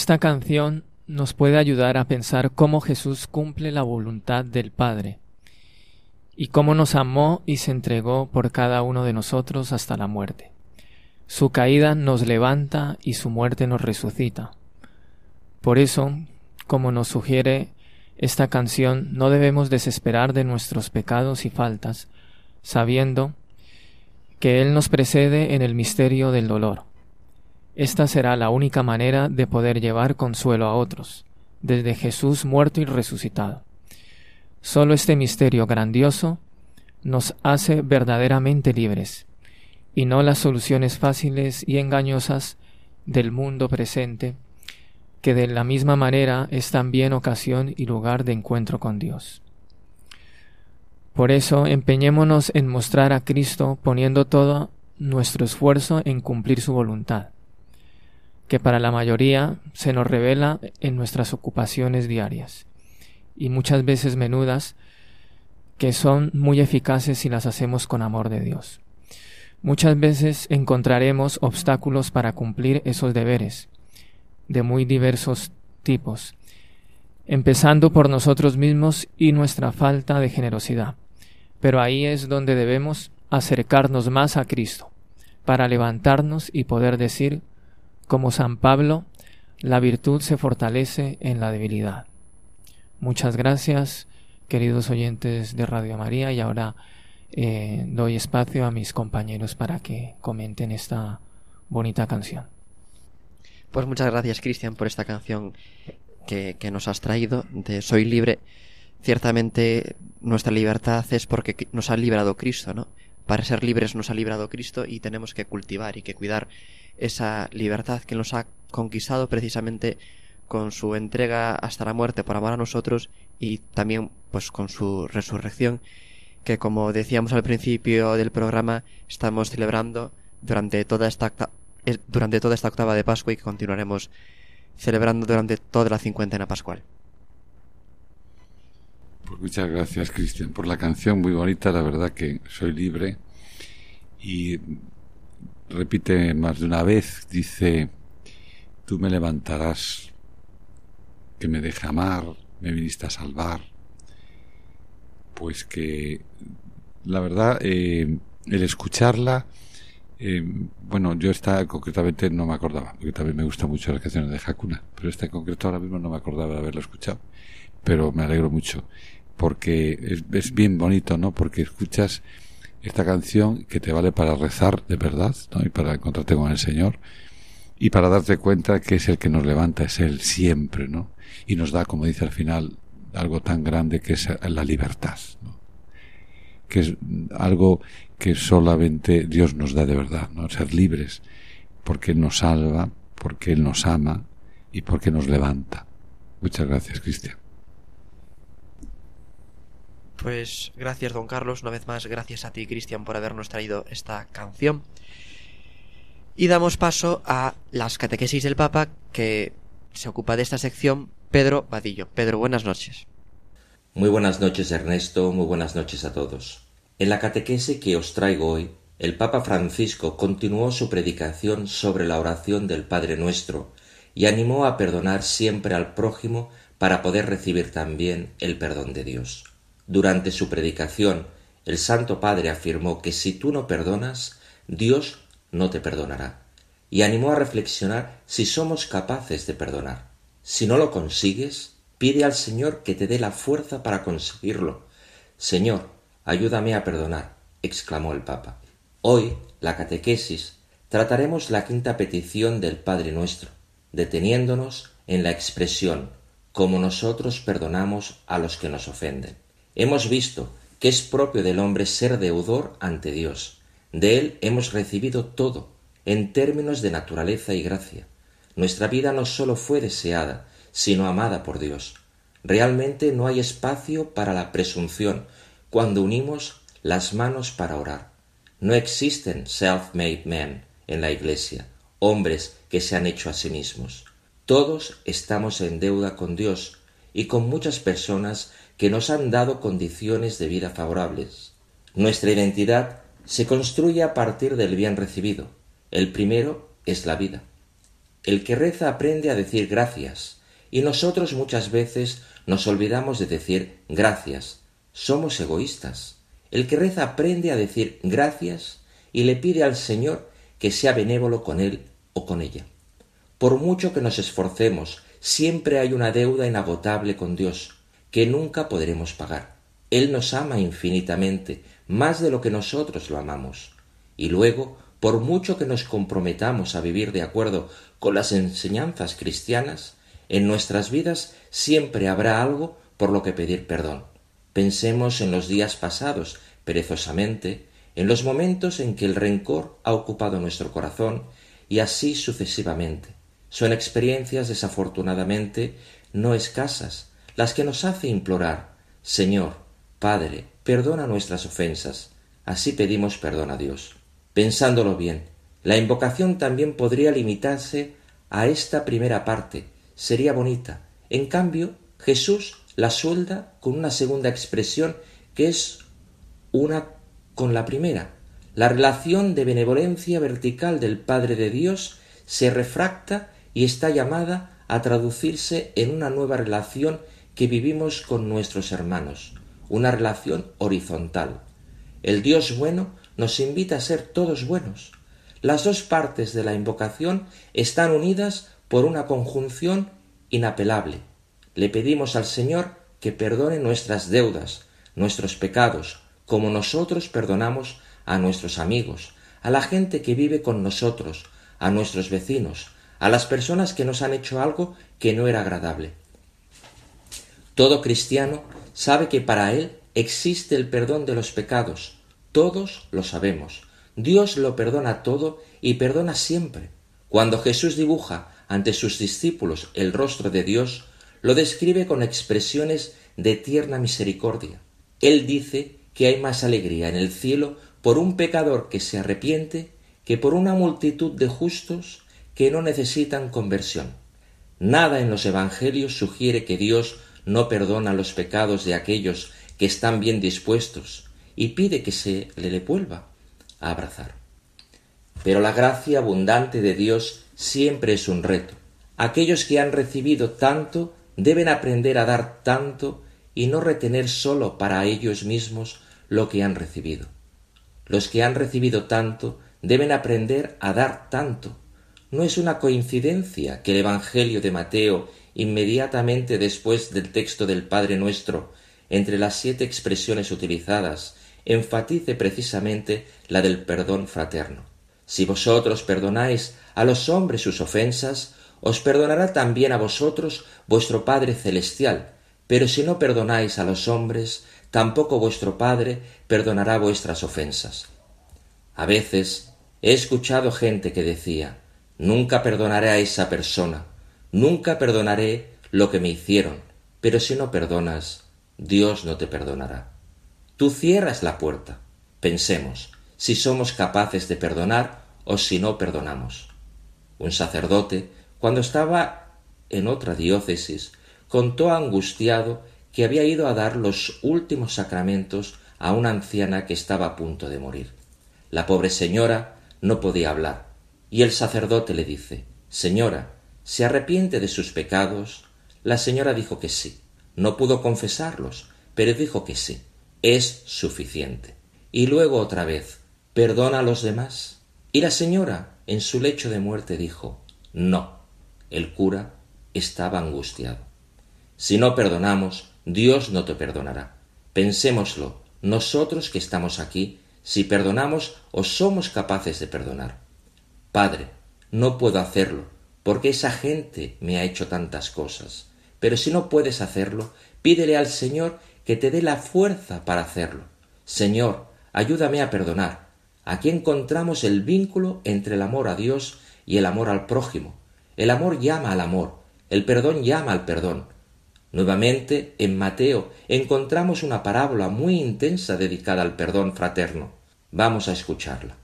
Esta canción nos puede ayudar a pensar cómo Jesús cumple la voluntad del Padre y cómo nos amó y se entregó por cada uno de nosotros hasta la muerte. Su caída nos levanta y su muerte nos resucita. Por eso, como nos sugiere esta canción, no debemos desesperar de nuestros pecados y faltas, sabiendo que Él nos precede en el misterio del dolor. Esta será la única manera de poder llevar consuelo a otros, desde Jesús muerto y resucitado. Solo este misterio grandioso nos hace verdaderamente libres, y no las soluciones fáciles y engañosas del mundo presente, que de la misma manera es también ocasión y lugar de encuentro con Dios. Por eso empeñémonos en mostrar a Cristo poniendo todo nuestro esfuerzo en cumplir su voluntad, que para la mayoría se nos revela en nuestras ocupaciones diarias, y muchas veces menudas, que son muy eficaces si las hacemos con amor de Dios. Muchas veces encontraremos obstáculos para cumplir esos deberes, de muy diversos tipos, empezando por nosotros mismos y nuestra falta de generosidad. Pero ahí es donde debemos acercarnos más a Cristo, para levantarnos y poder decir, como San Pablo, la virtud se fortalece en la debilidad. Muchas gracias, queridos oyentes de Radio María, y ahora eh, doy espacio a mis compañeros para que comenten esta bonita canción. Pues muchas gracias, Cristian, por esta canción que, que nos has traído de Soy libre. Ciertamente nuestra libertad es porque nos ha librado Cristo, ¿no? Para ser libres nos ha librado Cristo y tenemos que cultivar y que cuidar esa libertad que nos ha conquistado precisamente con su entrega hasta la muerte por amor a nosotros y también pues con su resurrección que como decíamos al principio del programa estamos celebrando durante toda esta eh, durante toda esta octava de Pascua y que continuaremos celebrando durante toda la cincuentena pascual. Pues muchas gracias, Cristian, por la canción muy bonita. La verdad que soy libre. Y repite más de una vez, dice, tú me levantarás, que me deje amar, me viniste a salvar. Pues que, la verdad, eh, el escucharla, eh, bueno, yo esta concretamente no me acordaba, porque también me gusta mucho las canciones de Hakuna, pero esta en concreto ahora mismo no me acordaba de haberla escuchado. Pero me alegro mucho, porque es, es bien bonito, ¿no? Porque escuchas esta canción que te vale para rezar de verdad, ¿no? Y para encontrarte con el Señor, y para darte cuenta que es el que nos levanta, es Él siempre, ¿no? Y nos da, como dice al final, algo tan grande que es la libertad, ¿no? que es algo que solamente Dios nos da de verdad, ¿no? Ser libres, porque Él nos salva, porque Él nos ama y porque nos levanta. Muchas gracias, Cristian. Pues gracias, don Carlos. Una vez más, gracias a ti, Cristian, por habernos traído esta canción. Y damos paso a las catequesis del Papa, que se ocupa de esta sección Pedro Vadillo. Pedro, buenas noches. Muy buenas noches, Ernesto. Muy buenas noches a todos. En la catequese que os traigo hoy, el Papa Francisco continuó su predicación sobre la oración del Padre Nuestro y animó a perdonar siempre al prójimo para poder recibir también el perdón de Dios. Durante su predicación, el Santo Padre afirmó que si tú no perdonas, Dios no te perdonará, y animó a reflexionar si somos capaces de perdonar. Si no lo consigues, pide al Señor que te dé la fuerza para conseguirlo. Señor, ayúdame a perdonar, exclamó el Papa. Hoy, la catequesis, trataremos la quinta petición del Padre nuestro, deteniéndonos en la expresión como nosotros perdonamos a los que nos ofenden. Hemos visto que es propio del hombre ser deudor ante Dios. De él hemos recibido todo, en términos de naturaleza y gracia. Nuestra vida no sólo fue deseada, sino amada por Dios. Realmente no hay espacio para la presunción cuando unimos las manos para orar. No existen self-made men en la Iglesia, hombres que se han hecho a sí mismos. Todos estamos en deuda con Dios y con muchas personas que nos han dado condiciones de vida favorables. Nuestra identidad se construye a partir del bien recibido. El primero es la vida. El que reza aprende a decir gracias, y nosotros muchas veces nos olvidamos de decir gracias. Somos egoístas. El que reza aprende a decir gracias y le pide al Señor que sea benévolo con él o con ella. Por mucho que nos esforcemos, siempre hay una deuda inagotable con Dios, que nunca podremos pagar. Él nos ama infinitamente, más de lo que nosotros lo amamos. Y luego, por mucho que nos comprometamos a vivir de acuerdo con las enseñanzas cristianas, en nuestras vidas siempre habrá algo por lo que pedir perdón. Pensemos en los días pasados, perezosamente, en los momentos en que el rencor ha ocupado nuestro corazón y así sucesivamente. Son experiencias desafortunadamente no escasas las que nos hace implorar Señor, Padre, perdona nuestras ofensas. Así pedimos perdón a Dios. Pensándolo bien, la invocación también podría limitarse a esta primera parte, sería bonita. En cambio, Jesús la suelda con una segunda expresión que es una con la primera. La relación de benevolencia vertical del Padre de Dios se refracta y está llamada a traducirse en una nueva relación que vivimos con nuestros hermanos, una relación horizontal. El Dios bueno nos invita a ser todos buenos. Las dos partes de la invocación están unidas por una conjunción inapelable. Le pedimos al Señor que perdone nuestras deudas, nuestros pecados, como nosotros perdonamos a nuestros amigos, a la gente que vive con nosotros, a nuestros vecinos, a las personas que nos han hecho algo que no era agradable. Todo cristiano sabe que para él existe el perdón de los pecados. Todos lo sabemos. Dios lo perdona todo y perdona siempre. Cuando Jesús dibuja ante sus discípulos el rostro de Dios, lo describe con expresiones de tierna misericordia. Él dice que hay más alegría en el cielo por un pecador que se arrepiente que por una multitud de justos que no necesitan conversión. Nada en los Evangelios sugiere que Dios no perdona los pecados de aquellos que están bien dispuestos y pide que se le vuelva a abrazar. Pero la gracia abundante de Dios siempre es un reto. Aquellos que han recibido tanto deben aprender a dar tanto y no retener sólo para ellos mismos lo que han recibido. Los que han recibido tanto deben aprender a dar tanto. No es una coincidencia que el Evangelio de Mateo, inmediatamente después del texto del Padre nuestro, entre las siete expresiones utilizadas, enfatice precisamente la del perdón fraterno. Si vosotros perdonáis a los hombres sus ofensas, os perdonará también a vosotros vuestro Padre Celestial, pero si no perdonáis a los hombres, tampoco vuestro Padre perdonará vuestras ofensas. A veces he escuchado gente que decía Nunca perdonaré a esa persona, nunca perdonaré lo que me hicieron, pero si no perdonas, Dios no te perdonará. Tú cierras la puerta. Pensemos, si somos capaces de perdonar o si no perdonamos. Un sacerdote, cuando estaba en otra diócesis, contó angustiado que había ido a dar los últimos sacramentos a una anciana que estaba a punto de morir. La pobre señora no podía hablar, y el sacerdote le dice Señora, ¿se arrepiente de sus pecados? La señora dijo que sí. No pudo confesarlos, pero dijo que sí. Es suficiente. Y luego otra vez ¿Perdona a los demás? Y la señora, en su lecho de muerte, dijo No. El cura estaba angustiado. Si no perdonamos, Dios no te perdonará. Pensémoslo, nosotros que estamos aquí, si perdonamos o somos capaces de perdonar. Padre, no puedo hacerlo, porque esa gente me ha hecho tantas cosas, pero si no puedes hacerlo, pídele al Señor que te dé la fuerza para hacerlo. Señor, ayúdame a perdonar. Aquí encontramos el vínculo entre el amor a Dios y el amor al prójimo. El amor llama al amor, el perdón llama al perdón. Nuevamente, en Mateo encontramos una parábola muy intensa dedicada al perdón fraterno. Vamos a escucharla.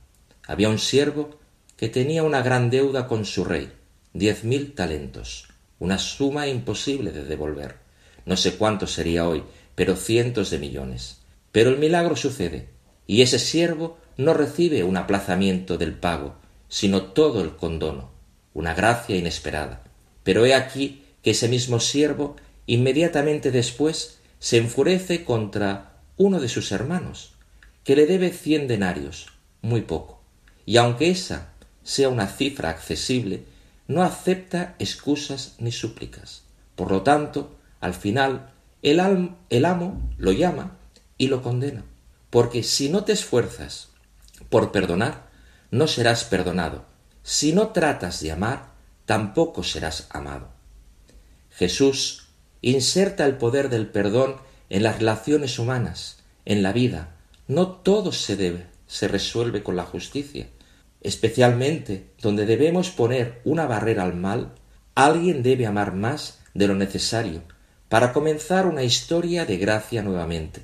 Había un siervo que tenía una gran deuda con su rey, diez mil talentos, una suma imposible de devolver. No sé cuánto sería hoy, pero cientos de millones. Pero el milagro sucede, y ese siervo no recibe un aplazamiento del pago, sino todo el condono, una gracia inesperada. Pero he aquí que ese mismo siervo inmediatamente después se enfurece contra uno de sus hermanos, que le debe cien denarios, muy poco, y aunque esa sea una cifra accesible, no acepta excusas ni súplicas. Por lo tanto, al final, el, el amo lo llama y lo condena, porque si no te esfuerzas por perdonar, no serás perdonado. Si no tratas de amar, tampoco serás amado. Jesús inserta el poder del perdón en las relaciones humanas, en la vida. No todo se debe, se resuelve con la justicia. Especialmente donde debemos poner una barrera al mal, alguien debe amar más de lo necesario para comenzar una historia de gracia nuevamente.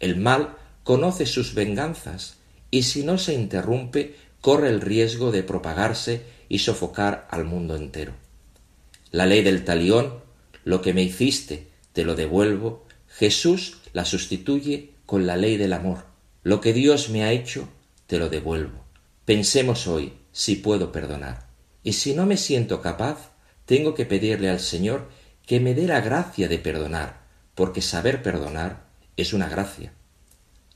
El mal conoce sus venganzas y si no se interrumpe corre el riesgo de propagarse y sofocar al mundo entero. La ley del talión lo que me hiciste, te lo devuelvo, Jesús la sustituye con la ley del amor. Lo que Dios me ha hecho, te lo devuelvo. Pensemos hoy si puedo perdonar. Y si no me siento capaz, tengo que pedirle al Señor que me dé la gracia de perdonar, porque saber perdonar es una gracia.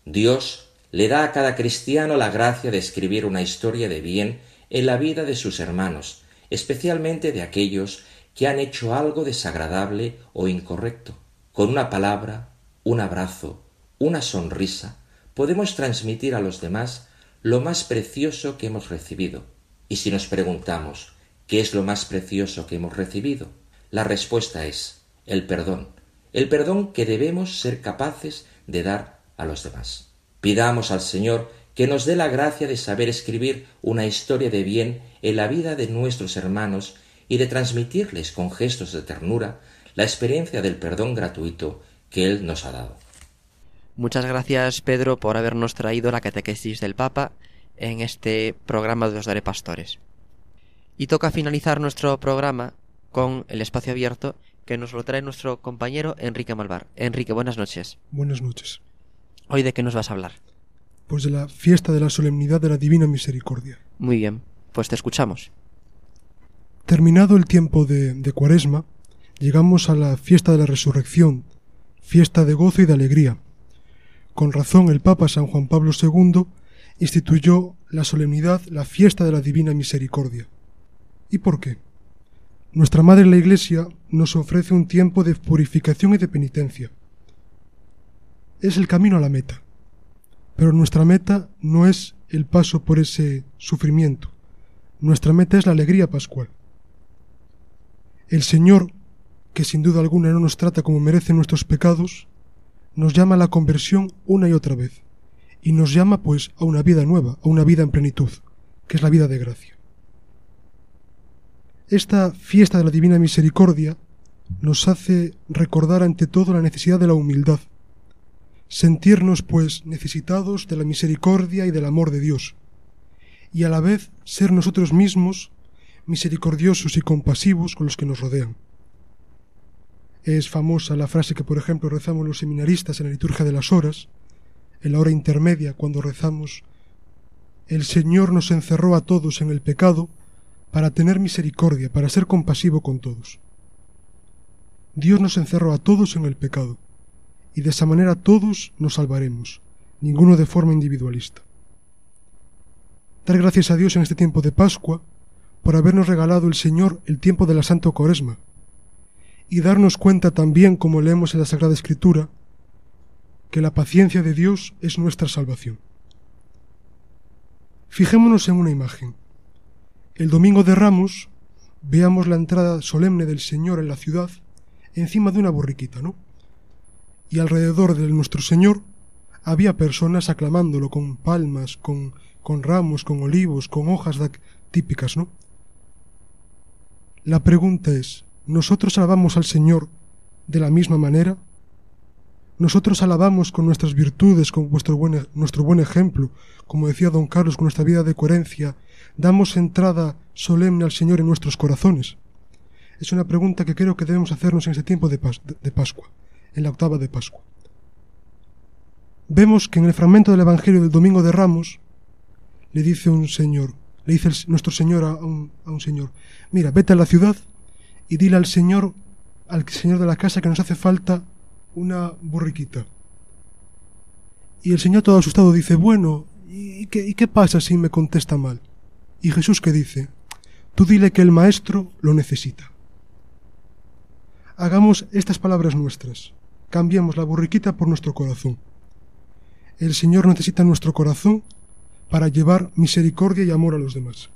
Dios le da a cada cristiano la gracia de escribir una historia de bien en la vida de sus hermanos, especialmente de aquellos que han hecho algo desagradable o incorrecto. Con una palabra, un abrazo, una sonrisa, podemos transmitir a los demás lo más precioso que hemos recibido. Y si nos preguntamos, ¿qué es lo más precioso que hemos recibido? La respuesta es el perdón, el perdón que debemos ser capaces de dar a los demás. Pidamos al Señor que nos dé la gracia de saber escribir una historia de bien en la vida de nuestros hermanos y de transmitirles con gestos de ternura la experiencia del perdón gratuito que Él nos ha dado. Muchas gracias, Pedro, por habernos traído la catequesis del Papa en este programa de los Daré Pastores. Y toca finalizar nuestro programa con el espacio abierto que nos lo trae nuestro compañero Enrique Malvar. Enrique, buenas noches. Buenas noches. ¿Hoy de qué nos vas a hablar? Pues de la fiesta de la solemnidad de la Divina Misericordia. Muy bien, pues te escuchamos. Terminado el tiempo de, de Cuaresma, llegamos a la fiesta de la resurrección, fiesta de gozo y de alegría. Con razón el Papa San Juan Pablo II instituyó la solemnidad, la fiesta de la Divina Misericordia. ¿Y por qué? Nuestra Madre la Iglesia nos ofrece un tiempo de purificación y de penitencia. Es el camino a la meta. Pero nuestra meta no es el paso por ese sufrimiento. Nuestra meta es la alegría pascual. El Señor, que sin duda alguna no nos trata como merecen nuestros pecados, nos llama a la conversión una y otra vez, y nos llama pues a una vida nueva, a una vida en plenitud, que es la vida de gracia. Esta fiesta de la Divina Misericordia nos hace recordar ante todo la necesidad de la humildad, sentirnos pues necesitados de la misericordia y del amor de Dios, y a la vez ser nosotros mismos misericordiosos y compasivos con los que nos rodean. Es famosa la frase que, por ejemplo, rezamos los seminaristas en la liturgia de las horas, en la hora intermedia, cuando rezamos, el Señor nos encerró a todos en el pecado para tener misericordia, para ser compasivo con todos. Dios nos encerró a todos en el pecado, y de esa manera todos nos salvaremos, ninguno de forma individualista. Dar gracias a Dios en este tiempo de Pascua, por habernos regalado el Señor el tiempo de la Santa Cuaresma, y darnos cuenta también, como leemos en la Sagrada Escritura, que la paciencia de Dios es nuestra salvación. Fijémonos en una imagen. El domingo de Ramos veamos la entrada solemne del Señor en la ciudad encima de una borriquita, ¿no? Y alrededor de nuestro Señor había personas aclamándolo con palmas, con, con ramos, con olivos, con hojas típicas, ¿no? La pregunta es, ¿nosotros alabamos al Señor de la misma manera? Nosotros alabamos con nuestras virtudes, con vuestro buen, nuestro buen ejemplo, como decía don Carlos, con nuestra vida de coherencia, damos entrada solemne al Señor en nuestros corazones. Es una pregunta que creo que debemos hacernos en ese tiempo de, Pascua, en la octava de Pascua. Vemos que en el fragmento del Evangelio del Domingo de Ramos le dice un señor, le dice nuestro Señor a un señor, mira, vete a la ciudad y dile al Señor, al Señor de la casa que nos hace falta una burriquita. Y el Señor todo asustado dice, bueno, ¿y qué, ¿y qué pasa si me contesta mal? Y Jesús que dice, tú dile que el Maestro lo necesita. Hagamos estas palabras nuestras, cambiemos la burriquita por nuestro corazón. El Señor necesita nuestro corazón para llevar misericordia y amor a los demás.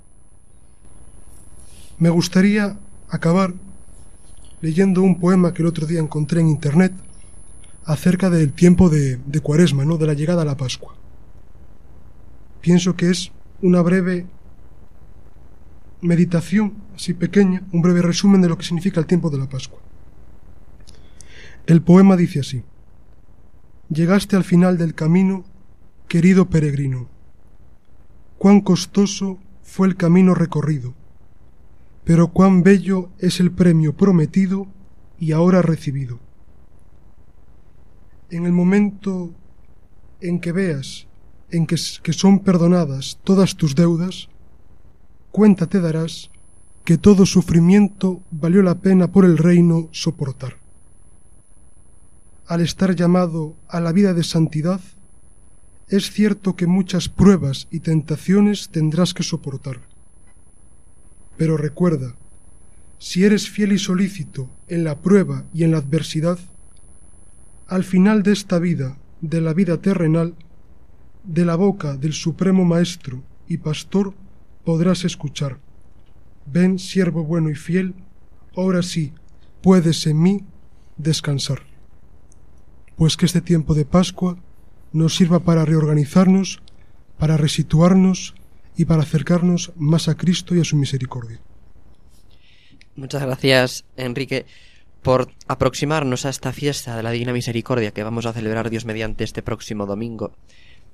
Me gustaría acabar leyendo un poema que el otro día encontré en internet acerca del tiempo de, Cuaresma, ¿no? de la llegada a la Pascua. Pienso que es una breve meditación, así pequeña, un breve resumen de lo que significa el tiempo de la Pascua. El poema dice así. Llegaste al final del camino, querido peregrino. Cuán costoso fue el camino recorrido, pero cuán bello es el premio prometido y ahora recibido en el momento en que veas en que, que son perdonadas todas tus deudas, cuenta te darás que todo sufrimiento valió la pena por el reino soportar. Al estar llamado a la vida de santidad, es cierto que muchas pruebas y tentaciones tendrás que soportar. Pero recuerda, si eres fiel y solícito en la prueba y en la adversidad, al final de esta vida, de la vida terrenal, de la boca del Supremo Maestro y Pastor podrás escuchar. Ven, siervo bueno y fiel, ahora sí, puedes en mí descansar. Pues que este tiempo de Pascua nos sirva para reorganizarnos, para resituarnos y para acercarnos más a Cristo y a su misericordia. Muchas gracias, Enrique por aproximarnos a esta fiesta de la Divina Misericordia que vamos a celebrar Dios mediante este próximo domingo,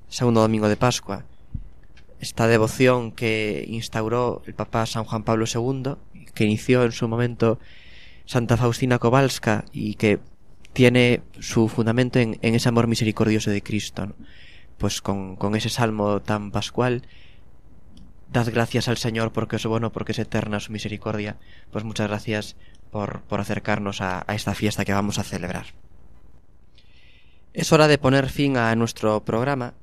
segundo domingo de Pascua. Esta devoción que instauró el Papa San Juan Pablo II, que inició en su momento Santa Faustina Kowalska y que tiene su fundamento en, ese amor misericordioso de Cristo. Pues con, con ese salmo tan pascual, dad gracias al Señor porque es bueno, porque es eterna su misericordia. Pues muchas gracias por, acercarnos a, a esta fiesta que vamos a celebrar. Es hora de poner fin a nuestro programa.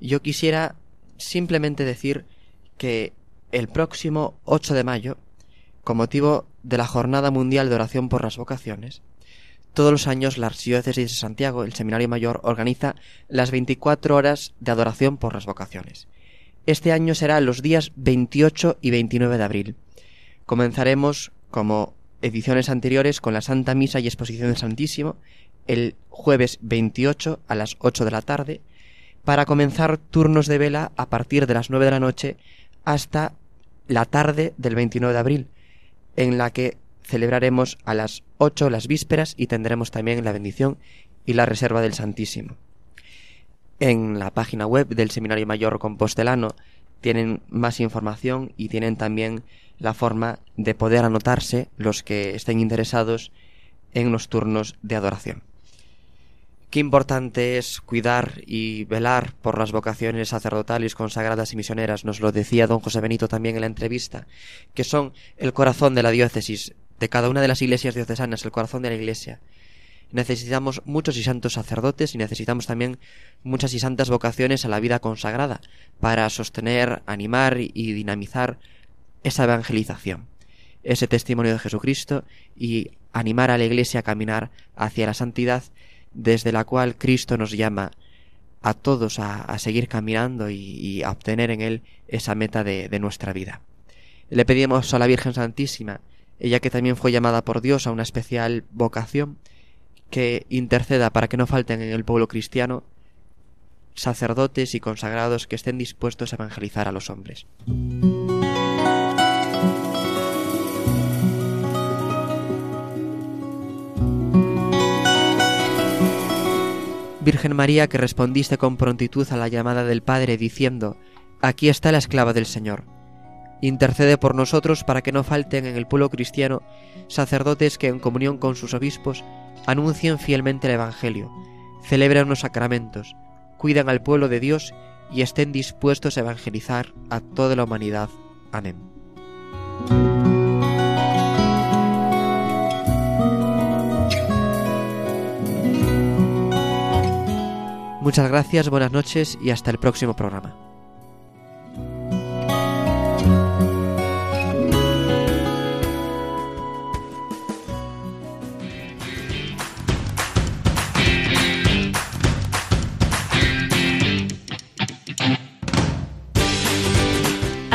Yo quisiera simplemente decir que el próximo 8 de mayo, con motivo de la Jornada Mundial de Oración por las Vocaciones, todos los años la Archidiócesis de Santiago, el Seminario Mayor, organiza las 24 horas de adoración por las vocaciones. Este año será los días 28 y 29 de abril. Comenzaremos, como ediciones anteriores con la Santa Misa y Exposición del Santísimo el jueves 28 a las 8 de la tarde para comenzar turnos de vela a partir de las 9 de la noche hasta la tarde del 29 de abril, en la que celebraremos a las 8 las vísperas y tendremos también la bendición y la reserva del Santísimo. En la página web del Seminario Mayor Compostelano tienen más información y tienen también la forma de poder anotarse los que estén interesados en los turnos de adoración. Qué importante es cuidar y velar por las vocaciones sacerdotales, consagradas y misioneras, nos lo decía don José Benito también en la entrevista, que son el corazón de la diócesis, de cada una de las iglesias diocesanas, el corazón de la iglesia. Necesitamos muchos y santos sacerdotes y necesitamos también muchas y santas vocaciones a la vida consagrada para sostener, animar y dinamizar esa evangelización, ese testimonio de Jesucristo y animar a la Iglesia a caminar hacia la santidad desde la cual Cristo nos llama a todos a, seguir caminando y, a obtener en Él esa meta de, de nuestra vida. Le pedimos a la Virgen Santísima ella que también fue llamada por Dios a una especial vocación, que interceda para que no falten en el pueblo cristiano sacerdotes y consagrados que estén dispuestos a evangelizar a los hombres. Virgen María, que respondiste con prontitud a la llamada del Padre diciendo, Aquí está la esclava del Señor. Intercede por nosotros para que no falten en el pueblo cristiano sacerdotes que en comunión con sus obispos anuncien fielmente el Evangelio, celebren los sacramentos, cuidan al pueblo de Dios y estén dispuestos a evangelizar a toda la humanidad. Amén. Muchas gracias, buenas noches y hasta el próximo programa.